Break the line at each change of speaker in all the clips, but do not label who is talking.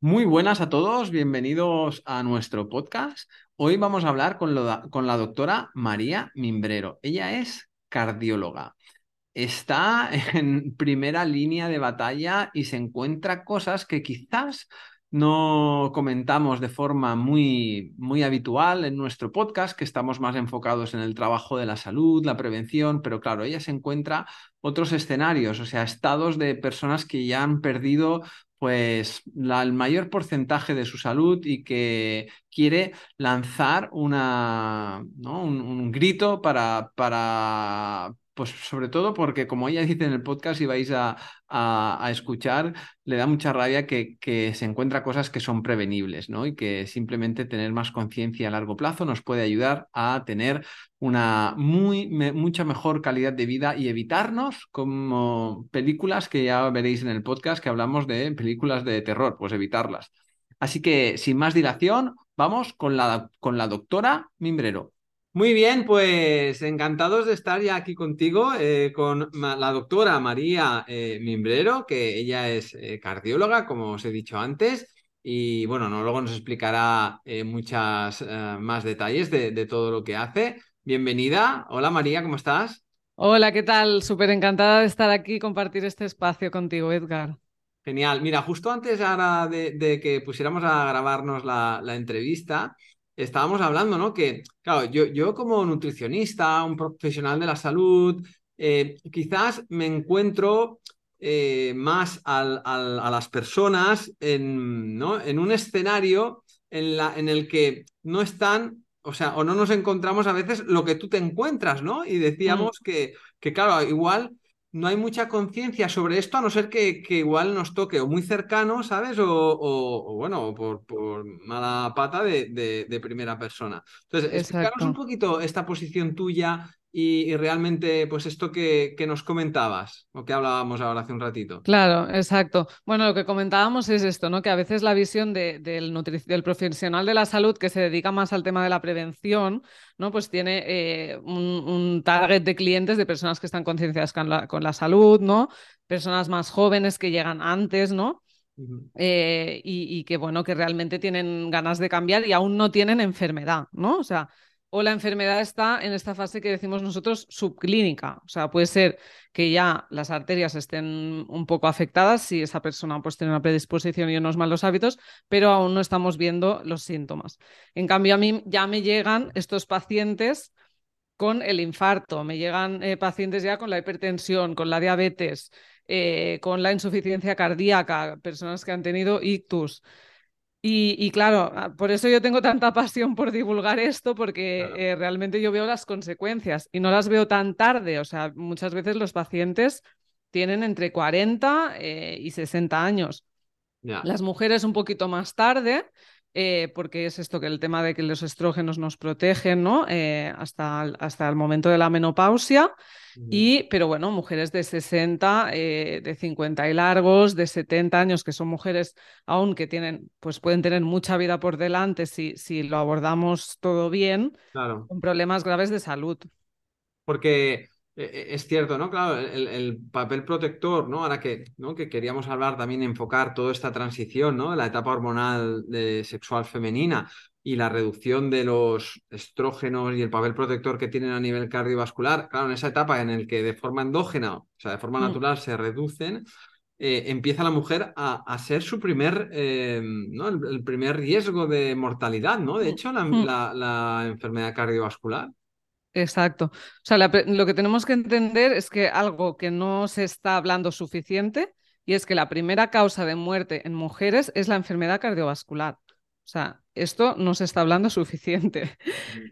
Muy buenas a todos, bienvenidos a nuestro podcast. Hoy vamos a hablar con, con, la doctora María Mimbrero. Ella es cardióloga. Está en primera línea de batalla y se encuentra cosas que quizás no comentamos de forma muy, muy habitual en nuestro podcast, que estamos más enfocados en el trabajo de la salud, la prevención, pero claro, ella se encuentra otros escenarios, o sea, estados de personas que ya han perdido pues el mayor porcentaje de su salud y que quiere lanzar una, un, un, grito para, para, pues sobre todo porque, como ella dice en el podcast y vais a, escuchar, le da mucha rabia que, se encuentra cosas que son prevenibles, ¿no? Y que simplemente tener más conciencia a largo plazo nos puede ayudar a tener una muy, mucha mejor calidad de vida y evitarnos como películas que ya veréis en el podcast que hablamos de películas de terror, pues evitarlas. Así que, sin más dilación, vamos con la, con la doctora Mimbrero. Muy bien, pues encantados de estar ya aquí contigo eh, con la doctora María eh, Mimbrero, que ella es eh, cardióloga, como os he dicho antes, y bueno, no, luego nos explicará muchas más detalles de, de, todo lo que hace. Bienvenida. Hola María, ¿cómo estás?
Hola, ¿qué tal? Súper encantada de estar aquí y compartir este espacio contigo, Edgar.
Genial. Mira, justo antes ahora de, que pusiéramos a grabarnos la, la entrevista, estábamos hablando, ¿no? Que, claro, yo, yo como nutricionista, un profesional de la salud, eh, quizás me encuentro eh, más al, a las personas en, ¿no? en un escenario en, la, en el que no están, o sea, o no nos encontramos a veces lo que tú te encuentras, ¿no? Y decíamos mm. que, que, claro, igual no hay mucha conciencia sobre esto, a no ser que, igual nos toque o muy cercano, ¿sabes? O, bueno, por, por, mala pata de, primera persona. Entonces, explícanos un poquito esta posición tuya y, realmente, pues esto que, que, nos comentabas, o que hablábamos ahora hace un ratito.
Claro, exacto. Bueno, lo que comentábamos es esto, ¿no? Que a veces la visión del, del profesional de la salud que se dedica más al tema de la prevención, ¿no? Pues tiene eh, un, target de clientes de personas que están concienciadas con la, con la salud, ¿no? Personas más jóvenes que llegan antes, ¿no? Eh, y, y, que bueno, que realmente tienen ganas de cambiar y aún no tienen enfermedad, ¿no? O sea, o la enfermedad está en esta fase que decimos nosotros subclínica. O sea, puede ser que ya las arterias estén un poco afectadas si esa persona pues, tiene una predisposición y unos malos hábitos, pero aún no estamos viendo los síntomas. En cambio, a mí ya me llegan estos pacientes con el infarto, me llegan eh, pacientes ya con la hipertensión, con la diabetes, eh, con la insuficiencia cardíaca, personas que han tenido ictus. Y, claro, ah, por eso yo tengo tanta pasión por divulgar esto, porque eh, realmente yo veo las consecuencias y no las veo tan tarde. O sea, muchas veces los pacientes tienen entre 40 eh, y 60 años. Las mujeres un poquito más tarde, eh, porque es esto que el tema de que los estrógenos nos protegen, ¿no? hasta, hasta el momento de la menopausia. Y, pero bueno, mujeres de 60, eh, de 50 y largos, de 70 años, que son mujeres aún que tienen, pues pueden tener mucha vida por delante si, si lo abordamos todo bien, con problemas graves de salud.
Porque eh, eh, es cierto, ¿no? Claro, el, el, papel protector, ¿no? Ahora que, ¿no? que queríamos hablar también, enfocar toda esta transición, ¿no? La etapa hormonal de sexual femenina, y la reducción de los estrógenos y el papel protector que tienen a nivel cardiovascular, claro, en esa etapa en el que de forma endógena, o sea, de forma mm. natural se reducen, eh, empieza la mujer a, ser su primer, eh, ¿no? El, primer riesgo de mortalidad, ¿no? De mm. hecho, mm. la, enfermedad cardiovascular.
Exacto. O sea, lo que tenemos que entender es que algo que no se está hablando suficiente y es que la primera causa de muerte en mujeres es la enfermedad cardiovascular. O sea, esto no se está hablando suficiente.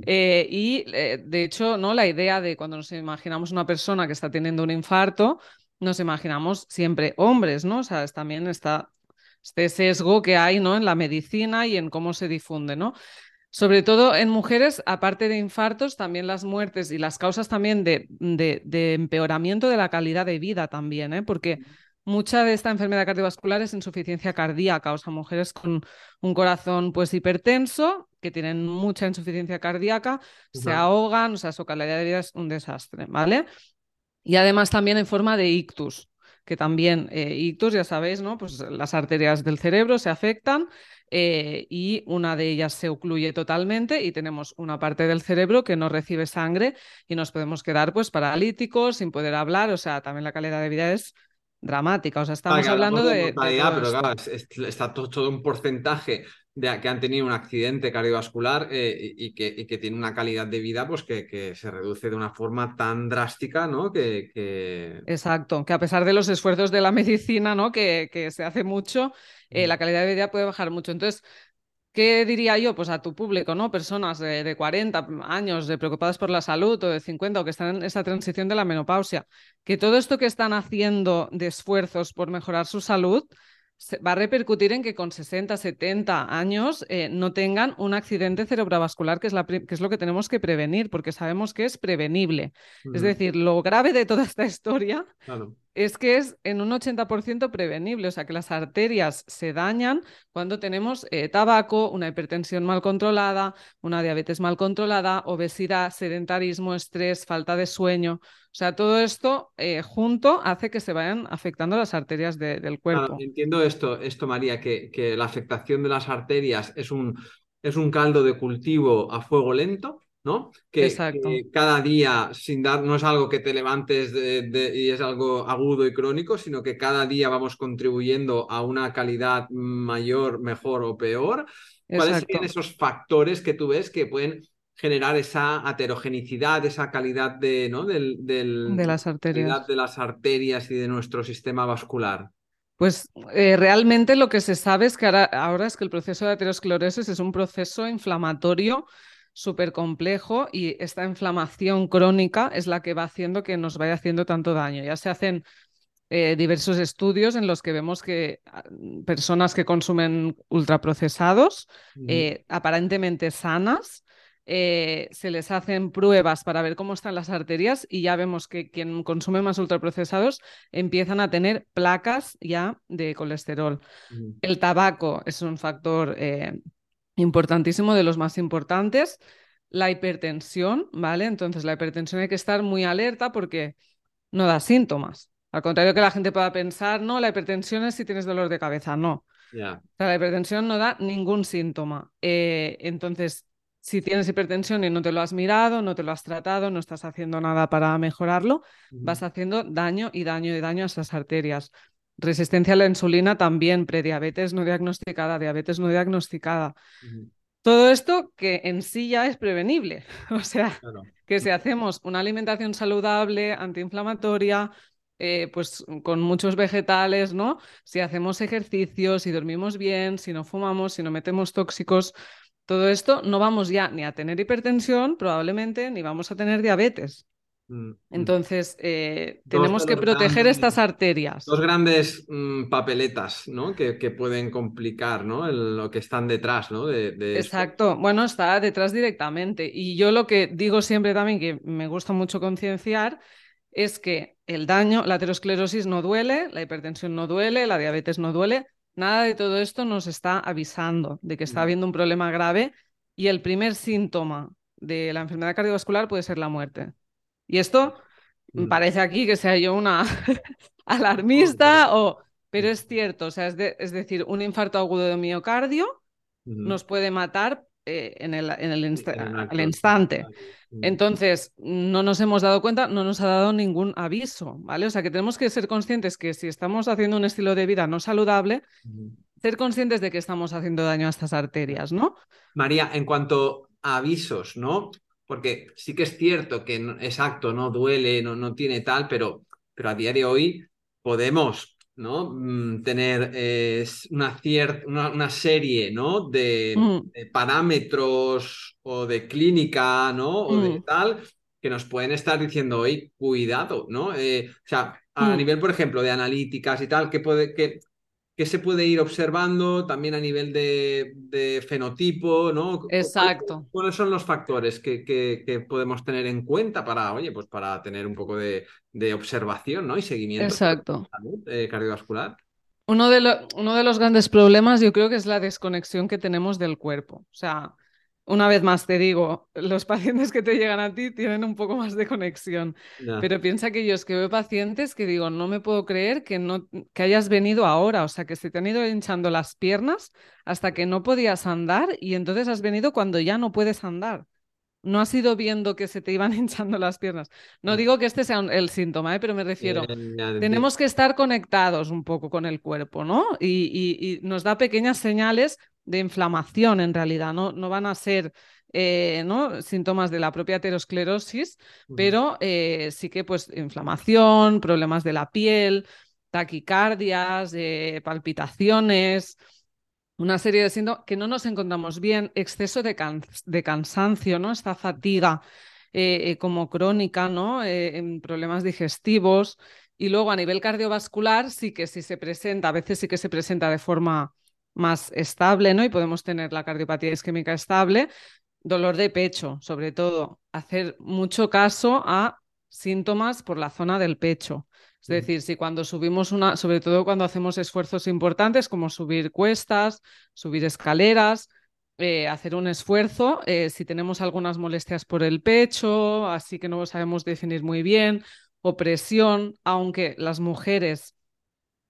Eh, y eh, de hecho, ¿no? La idea de cuando nos imaginamos una persona que está teniendo un infarto, nos imaginamos siempre hombres, ¿no? O sea, también está este sesgo que hay, ¿no? En la medicina y en cómo se difunde, ¿no? Sobre todo en mujeres, aparte de infartos, también las muertes y las causas también de, de, empeoramiento de la calidad de vida también, ¿eh? Porque Mucha de esta enfermedad cardiovascular es insuficiencia cardíaca, o sea, mujeres con un corazón pues hipertenso, que tienen mucha insuficiencia cardíaca, se ahogan, o sea, su calidad de vida es un desastre, ¿vale? Y además también en forma de ictus. Que también eh, ictus, ya sabéis, ¿no? Pues las arterias del cerebro se afectan eh, y una de ellas se ocluye totalmente y tenemos una parte del cerebro que no recibe sangre y nos podemos quedar pues paralíticos, sin poder hablar, o sea, también la calidad de vida es dramática, o sea, estamos hablando de...
pero claro, está todo, un porcentaje de, que han tenido un accidente cardiovascular eh, y, que, y, que, tiene una calidad de vida pues que, que, se reduce de una forma tan drástica, ¿no? Que,
Exacto, que a pesar de los esfuerzos de la medicina, ¿no? Que, se hace mucho, eh, la calidad de vida puede bajar mucho. Entonces, ¿Qué diría yo? Pues a tu público, ¿no? Personas de, de 40 años de preocupadas por la salud o de 50 o que están en esa transición de la menopausia, que todo esto que están haciendo de esfuerzos por mejorar su salud va a repercutir en que con 60, 70 años eh, no tengan un accidente cerebrovascular, que es, la que es, lo que tenemos que prevenir, porque sabemos que es prevenible. Es decir, lo grave de toda esta historia es que es en un 80% prevenible, o sea que las arterias se dañan cuando tenemos eh, tabaco, una hipertensión mal controlada, una diabetes mal controlada, obesidad, sedentarismo, estrés, falta de sueño. O sea, todo esto eh, junto hace que se vayan afectando las arterias del cuerpo.
entiendo esto, esto María, que, que, la afectación de las arterias es un, es un caldo de cultivo a fuego lento ¿no? Que, cada día, sin dar, no es algo que te levantes y es algo agudo y crónico, sino que cada día vamos contribuyendo a una calidad mayor, mejor o peor. ¿Cuáles son esos factores que tú ves que pueden generar esa aterogenicidad, esa calidad de, ¿no? del,
de las arterias.
de las arterias y de nuestro sistema vascular?
Pues eh, realmente lo que se sabe es que ahora, ahora, es que el proceso de aterosclerosis es un proceso inflamatorio súper complejo y esta inflamación crónica es la que va haciendo que nos vaya haciendo tanto daño. Ya se hacen eh, diversos estudios en los que vemos que ah, personas que consumen ultraprocesados, eh, aparentemente sanas, eh, se les hacen pruebas para ver cómo están las arterias y ya vemos que quien consume más ultraprocesados empiezan a tener placas ya de colesterol. El tabaco es un factor importantísimo, de los más importantes. La hipertensión, ¿vale? Entonces, la hipertensión hay que estar muy alerta porque no da síntomas. Al contrario que la gente pueda pensar, no, la hipertensión es si tienes dolor de cabeza. No. la hipertensión no da ningún síntoma. Eh, entonces, si tienes hipertensión y no te lo has mirado, no te lo has tratado, no estás haciendo nada para mejorarlo, vas haciendo daño y daño y daño a esas arterias. Resistencia a la insulina también, prediabetes no diagnosticada, diabetes no diagnosticada. Todo esto que en sí ya es prevenible. O sea, que si hacemos una alimentación saludable, antiinflamatoria, eh, pues con muchos vegetales, ¿no? Si hacemos ejercicios, si dormimos bien, si no fumamos, si no metemos tóxicos, todo esto no vamos ya ni a tener hipertensión, probablemente, ni vamos a tener diabetes. Mm, mm. Entonces, eh, tenemos que proteger estas arterias.
Dos grandes mm, papeletas, ¿no? Que, pueden complicar, ¿no? lo que están detrás, ¿no? De,
Exacto. Bueno, está detrás directamente. Y yo lo que digo siempre también, que me gusta mucho concienciar, es que el daño, la aterosclerosis no duele, la hipertensión no duele, la diabetes no duele. Nada de todo esto nos está avisando de que está habiendo un problema grave y el primer síntoma de la enfermedad cardiovascular puede ser la muerte. Y esto mm. parece aquí que sea yo una alarmista, o... pero es cierto, o sea, es, es, decir, un infarto agudo de miocardio nos puede matar eh, en, el, en el, instante. Entonces, no nos hemos dado cuenta, no nos ha dado ningún aviso, ¿vale? O sea, que tenemos que ser conscientes que si estamos haciendo un estilo de vida no saludable, ser conscientes de que estamos haciendo daño a estas arterias, ¿no?
María, en cuanto a avisos, ¿no? Porque sí que es cierto que, exacto, no duele, no, no tiene tal, pero, pero a día de hoy podemos ¿no? Mm, tener eh, una, una, serie ¿no? de, mm. parámetros o de clínica ¿no? o de tal que nos pueden estar diciendo hoy, cuidado, ¿no? Eh, o sea, a nivel, por ejemplo, de analíticas y tal, que puede, que, ¿Qué se puede ir observando también a nivel de, fenotipo, ¿no?
Exacto.
¿Cuáles son los factores que, que, podemos tener en cuenta para, oye, pues para tener un poco de, observación, ¿no? Y seguimiento
Exacto.
Eh, cardiovascular.
Uno de, uno de los grandes problemas yo creo que es la desconexión que tenemos del cuerpo. O sea, una vez más te digo, los pacientes que te llegan a ti tienen un poco más de conexión, pero piensa que yo es que veo pacientes que digo, no me puedo creer que, no, que hayas venido ahora, o sea, que se te han ido hinchando las piernas hasta que no podías andar y entonces has venido cuando ya no puedes andar. No has ido viendo que se te iban hinchando las piernas. No digo que este sea el síntoma, ¿eh? pero me refiero, tenemos que estar conectados un poco con el cuerpo, ¿no? y nos da pequeñas señales de inflamación en realidad, no, no van a ser eh, ¿no? síntomas de la propia aterosclerosis, pero eh, sí que pues inflamación, problemas de la piel, taquicardias, eh, palpitaciones, una serie de síntomas que no nos encontramos bien, exceso de, de cansancio, ¿no? Esta fatiga como crónica, ¿no? en problemas digestivos. Y luego a nivel cardiovascular sí que si se presenta, a veces sí que se presenta de forma más estable, ¿no? Y podemos tener la cardiopatía isquémica estable, dolor de pecho, sobre todo, hacer mucho caso a síntomas por la zona del pecho. Es decir, si cuando subimos una, sobre todo cuando hacemos esfuerzos importantes como subir cuestas, subir escaleras, eh, hacer un esfuerzo, eh, si tenemos algunas molestias por el pecho, así que no lo sabemos definir muy bien, o presión, aunque las mujeres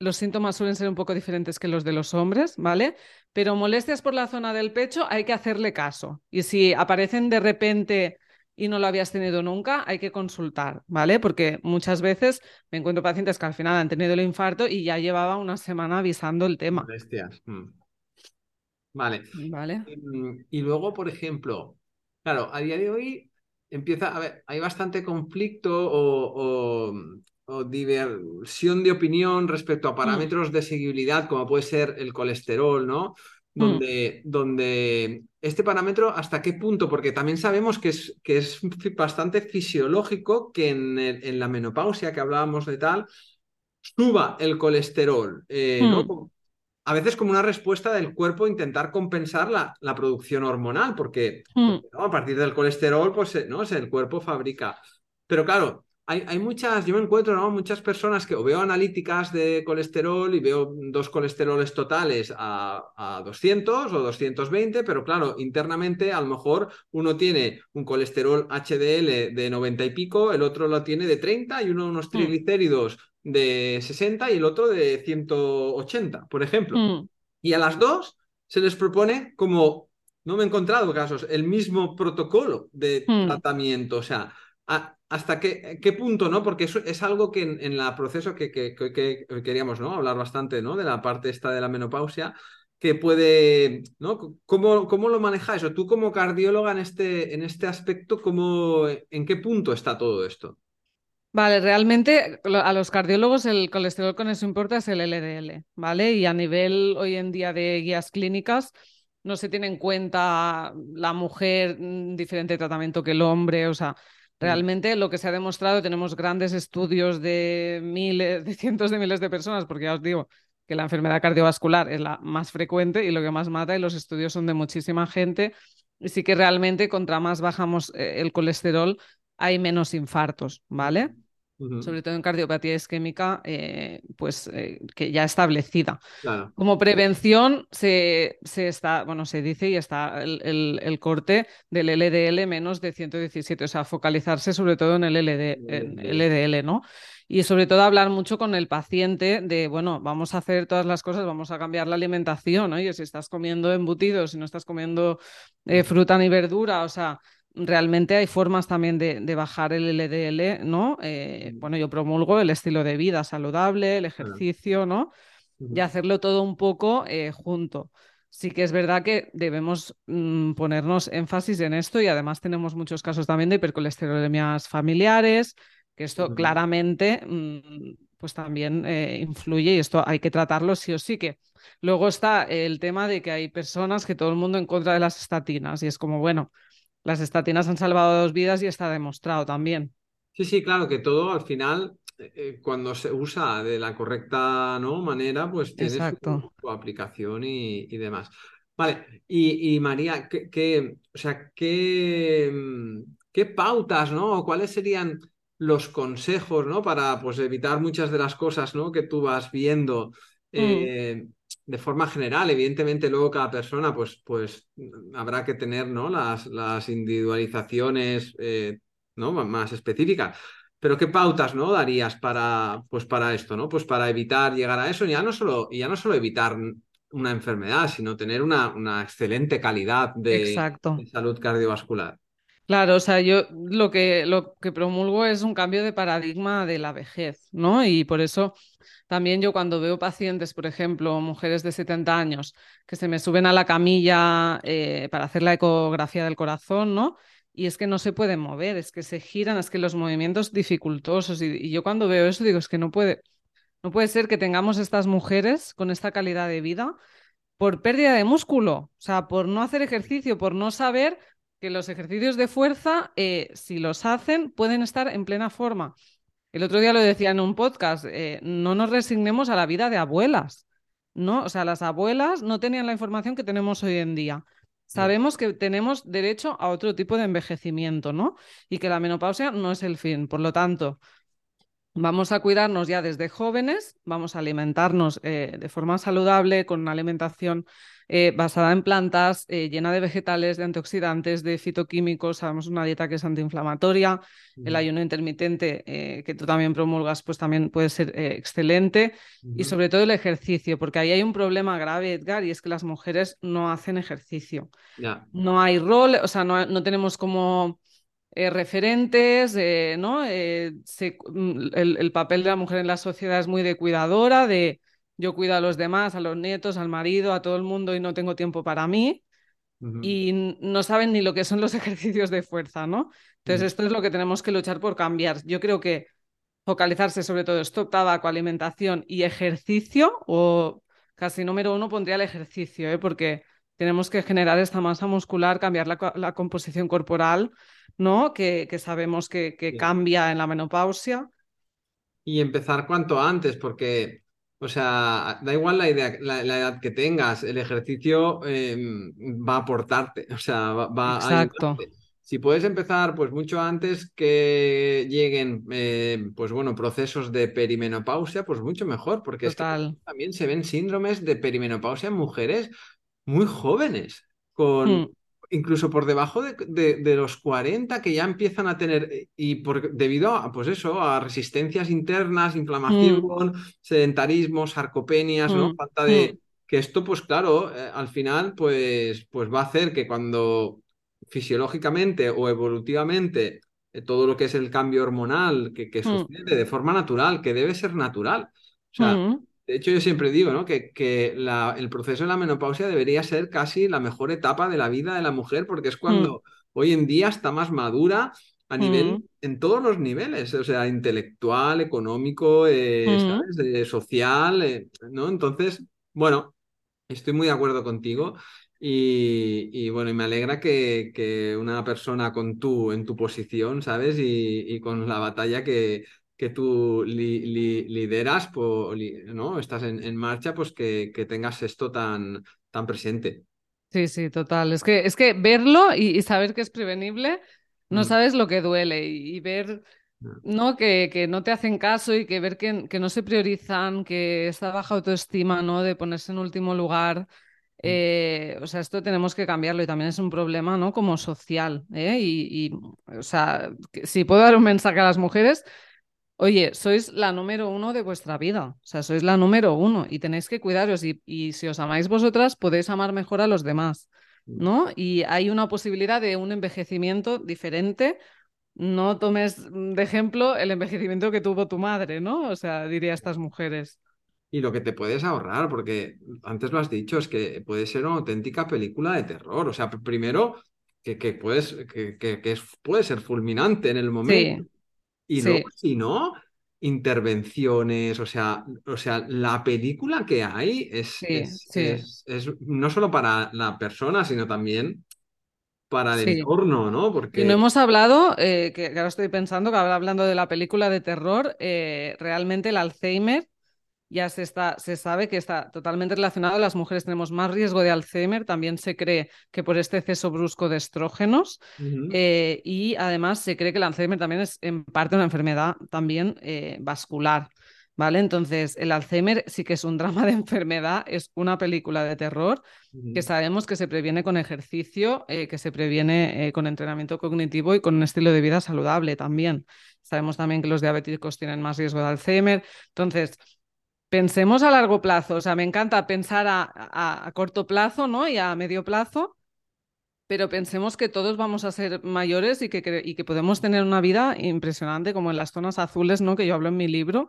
los síntomas suelen ser un poco diferentes que los de los hombres, ¿vale? Pero molestias por la zona del pecho hay que hacerle caso. Y si aparecen de repente y no lo habías tenido nunca, hay que consultar, ¿vale? Porque muchas veces me encuentro pacientes que al final han tenido el infarto y ya llevaba una semana avisando el tema.
Molestias. Mm. Vale.
Vale.
Y, y luego, por ejemplo, claro, a día de hoy empieza, a ver, hay bastante conflicto o, o diversión de opinión respecto a mm. parámetros de seguibilidad, como puede ser el colesterol, ¿no? Mm. Donde, donde este parámetro, ¿hasta qué punto? Porque también sabemos que es, que es bastante fisiológico que en, en la menopausia, que hablábamos de tal, suba el colesterol, eh, ¿no? Mm. A veces como una respuesta del cuerpo intentar compensar la, la producción hormonal, porque, a partir del colesterol, pues eh, ¿no? el cuerpo fabrica. Pero claro, hay, muchas, yo me encuentro, ¿no? Muchas personas que o veo analíticas de colesterol y veo dos colesteroles totales a, a 200 o 220, pero claro, internamente a lo mejor uno tiene un colesterol HDL de 90 y pico, el otro lo tiene de 30 y uno unos mm. triglicéridos de 60 y el otro de 180, por ejemplo. Mm. Y a las dos se les propone como, no me he encontrado casos, el mismo protocolo de mm. tratamiento, o sea, hasta qué, qué, punto, ¿no? Porque eso es algo que en, el proceso que, que, queríamos, ¿no? Hablar bastante, ¿no? De la parte esta de la menopausia, que puede, ¿no? ¿Cómo, cómo lo manejáis? O tú como cardióloga en este, en este aspecto, ¿cómo, ¿en qué punto está todo esto?
Vale, realmente a los cardiólogos el colesterol con eso importa es el LDL, ¿vale? Y a nivel hoy en día de guías clínicas, no se tiene en cuenta la mujer mm, diferente tratamiento que el hombre, o sea. Realmente lo que se ha demostrado, tenemos grandes estudios de miles, de cientos de miles de personas, porque ya os digo que la enfermedad cardiovascular es la más frecuente y lo que más mata, y los estudios son de muchísima gente. Y sí que realmente, contra más bajamos eh, el colesterol, hay menos infartos, ¿vale? Sobre todo en cardiopatía isquémica, eh, pues eh, que ya establecida. Como prevención se, se, está, bueno, se dice y está el, el, corte del LDL menos de 117, o sea, focalizarse sobre todo en el LDL, ¿no? Y sobre todo hablar mucho con el paciente de, bueno, vamos a hacer todas las cosas, vamos a cambiar la alimentación, oye, si estás comiendo embutidos, si no estás comiendo eh, fruta ni verdura, o sea, realmente hay formas también de, bajar el LDL, ¿no? Eh, bueno, yo promulgo el estilo de vida saludable, el ejercicio, ¿no? Y hacerlo todo un poco eh, junto. Sí que es verdad que debemos mm, ponernos énfasis en esto y además tenemos muchos casos también de hipercolesterolemias familiares, que esto claramente mm, pues también eh, influye y esto hay que tratarlo sí o sí que. Luego está el tema de que hay personas que todo el mundo en contra de las estatinas y es como, bueno, las estatinas han salvado dos vidas y está demostrado también.
Sí, sí, claro, que todo al final, eh, eh, cuando se usa de la correcta ¿no? manera, pues tiene su, aplicación y, demás. Vale, y, María, ¿qué, o sea, ¿qué, qué pautas, ¿no? ¿Cuáles serían los consejos, ¿no? Para pues, evitar muchas de las cosas, ¿no? Que tú vas viendo. Mm. De forma general. Evidentemente, luego cada persona, pues, pues habrá que tener ¿no? las, las individualizaciones eh, ¿no? más específicas. Pero ¿qué pautas ¿no? darías para, pues para esto, ¿no? Pues para evitar llegar a eso, ya no solo, ya no solo evitar una enfermedad, sino tener una, una excelente calidad de, de salud cardiovascular.
Claro, o sea, yo lo que, lo que promulgo es un cambio de paradigma de la vejez, ¿no? Y por eso también yo cuando veo pacientes, por ejemplo, mujeres de 70 años, que se me suben a la camilla eh, para hacer la ecografía del corazón, ¿no? Y es que no se pueden mover, es que se giran, es que los movimientos dificultosos. Y, y yo cuando veo eso digo, es que no puede, no puede ser que tengamos estas mujeres con esta calidad de vida por pérdida de músculo, o sea, por no hacer ejercicio, por no saber que los ejercicios de fuerza, eh, si los hacen, pueden estar en plena forma. El otro día lo decía en un podcast, eh, no nos resignemos a la vida de abuelas, ¿no? O sea, las abuelas no tenían la información que tenemos hoy en día. Sabemos que tenemos derecho a otro tipo de envejecimiento, ¿no? Y que la menopausia no es el fin. Por lo tanto, Vamos a cuidarnos ya desde jóvenes, vamos a alimentarnos eh, de forma saludable, con una alimentación eh, basada en plantas, eh, llena de vegetales, de antioxidantes, de fitoquímicos. Sabemos una dieta que es antiinflamatoria. El ayuno intermitente, que tú también promulgas, pues también puede ser excelente. Y sobre todo el ejercicio, porque ahí hay un problema grave, Edgar, y es que las mujeres no hacen ejercicio. No hay rol, o sea, no, no tenemos como eh, referentes, eh, ¿no? Eh, mm, el, papel de la mujer en la sociedad es muy de cuidadora, de yo cuido a los demás, a los nietos, al marido, a todo el mundo y no tengo tiempo para mí. Y no saben ni lo que son los ejercicios de fuerza, ¿no? Entonces, esto es lo que tenemos que luchar por cambiar. Yo creo que focalizarse sobre todo stop tabaco, alimentación y ejercicio, o casi número uno pondría el ejercicio, ¿eh? porque tenemos que generar esta masa muscular, cambiar la, composición corporal, ¿no? Que, sabemos que, cambia en la menopausia.
Y empezar cuanto antes, porque, o sea, da igual la, idea, la, edad que tengas, el ejercicio em, va a aportarte, o sea, va,
Exacto.
Si puedes empezar, pues mucho antes que lleguen, eh, pues bueno, procesos de perimenopausia, pues mucho mejor, porque es que también se ven síndromes de perimenopausia en mujeres muy jóvenes, con hmm. Incluso por debajo de, los 40 que ya empiezan a tener, y por, debido a, pues eso, a resistencias internas, inflamación, hmm. sedentarismo, sarcopenias, ¿no? Hmm. Falta de... Que esto, pues claro, eh, al final, pues, pues va a hacer que cuando fisiológicamente o evolutivamente eh, todo lo que es el cambio hormonal que, que sucede de forma natural, que debe ser natural. O sea, de hecho, yo siempre digo ¿no? que, que el proceso de la menopausia debería ser casi la mejor etapa de la vida de la mujer, porque es cuando mm. hoy en día está más madura a nivel, mm. en todos los niveles, o sea, intelectual, económico, eh, mm. social, eh, ¿no? Entonces, bueno, estoy muy de acuerdo contigo. Y, bueno, y me alegra que, que, una persona con tú en tu posición, ¿sabes? Y, y con la batalla que, que tú lideras, ¿no? Estás en, marcha, pues que, que, tengas esto tan, tan presente.
Sí, sí, total. Es que, es que verlo y, saber que es prevenible, no mm. sabes lo que duele y, ver ¿no? Que, que, no te hacen caso y que ver que, que, no se priorizan, que esta baja autoestima, ¿no? De ponerse en último lugar. Mm. Eh, o sea, esto tenemos que cambiarlo y también es un problema, ¿no? Como social. ¿eh? Y, y, o sea, si puedo dar un mensaje a las mujeres, Oye, sois la número uno de vuestra vida, o sea, sois la número uno y tenéis que cuidaros y, y, si os amáis vosotras podéis amar mejor a los demás, mm. ¿no? Y hay una posibilidad de un envejecimiento diferente. No tomes de ejemplo el envejecimiento que tuvo tu madre, ¿no? O sea, diría a estas mujeres.
Y lo que te puedes ahorrar, porque antes lo has dicho, es que puede ser una auténtica película de terror. O sea, primero, que, que puedes, que, que, puede ser fulminante en el momento. Y luego, si no, intervenciones, o sea, o sea, la película que hay es, es, no solo para la persona, sino también para el entorno, ¿no?
Porque... Y no hemos hablado, eh, que, ahora estoy pensando, que hablando de la película de terror, eh, realmente el Alzheimer ya se, está, se sabe que está totalmente relacionado. Las mujeres tenemos más riesgo de Alzheimer. También se cree que por este exceso brusco de estrógenos. Eh, y además se cree que el Alzheimer también es en parte una enfermedad también eh, vascular. ¿Vale? Entonces, el Alzheimer sí que es un drama de enfermedad, es una película de terror que sabemos que se previene con ejercicio, eh, que se previene con entrenamiento cognitivo y con un estilo de vida saludable también. Sabemos también que los diabéticos tienen más riesgo de Alzheimer. Entonces, pensemos a largo plazo. O sea, me encanta pensar a, a corto plazo ¿no? y a medio plazo pero pensemos que todos vamos a ser mayores y que, y que podemos tener una vida impresionante, como en las zonas azules, ¿no? Que yo hablo en mi libro,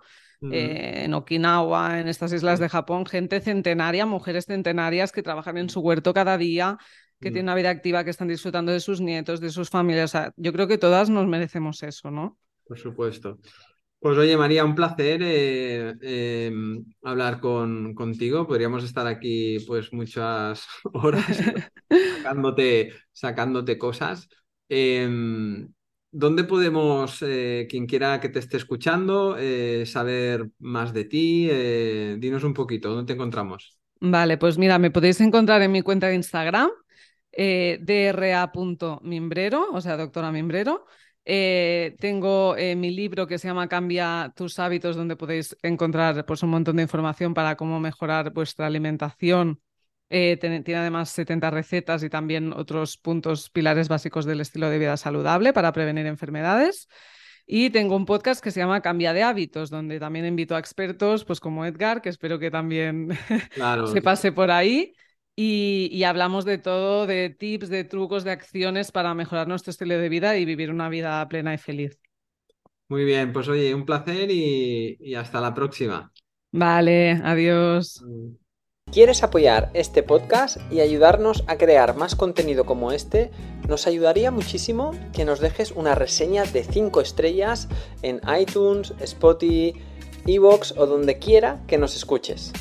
eh, en Okinawa, en estas islas de Japón, gente centenaria, mujeres centenarias que trabajan en su huerto cada día, que tienen una vida activa, que están disfrutando de sus nietos, de sus familias. O sea, yo creo que todas nos merecemos eso, ¿no?
Por supuesto. Pues oye, María, un placer eh, em, hablar con, contigo. Podríamos estar aquí pues muchas horas sacándote, sacándote cosas. Em, ¿Dónde podemos, eh, quien quiera que te esté escuchando, eh, saber más de ti? dinos un poquito, ¿dónde te encontramos?
Vale, pues mira, me podéis encontrar en mi cuenta de Instagram, dra.mimbrero, o sea, doctora Mimbrero. Eh, tengo eh, mi libro que se llama Cambia tus hábitos, donde podéis encontrar pues, un montón de información para cómo mejorar vuestra alimentación. Eh, tiene, además 70 recetas y también otros puntos, pilares básicos del estilo de vida saludable para prevenir enfermedades. Y tengo un podcast que se llama Cambia de hábitos, donde también invito a expertos, pues como Edgar, que espero que también se pase por ahí. Y, hablamos de todo, de tips, de trucos, de acciones para mejorar nuestro estilo de vida y vivir una vida plena y feliz.
Muy bien, pues oye, un placer y, hasta la próxima.
Vale, adiós.
¿Quieres apoyar este podcast y ayudarnos a crear más contenido como este? Nos ayudaría muchísimo que nos dejes una reseña de 5 estrellas en iTunes, Spotify, Evox o donde quiera que nos escuches.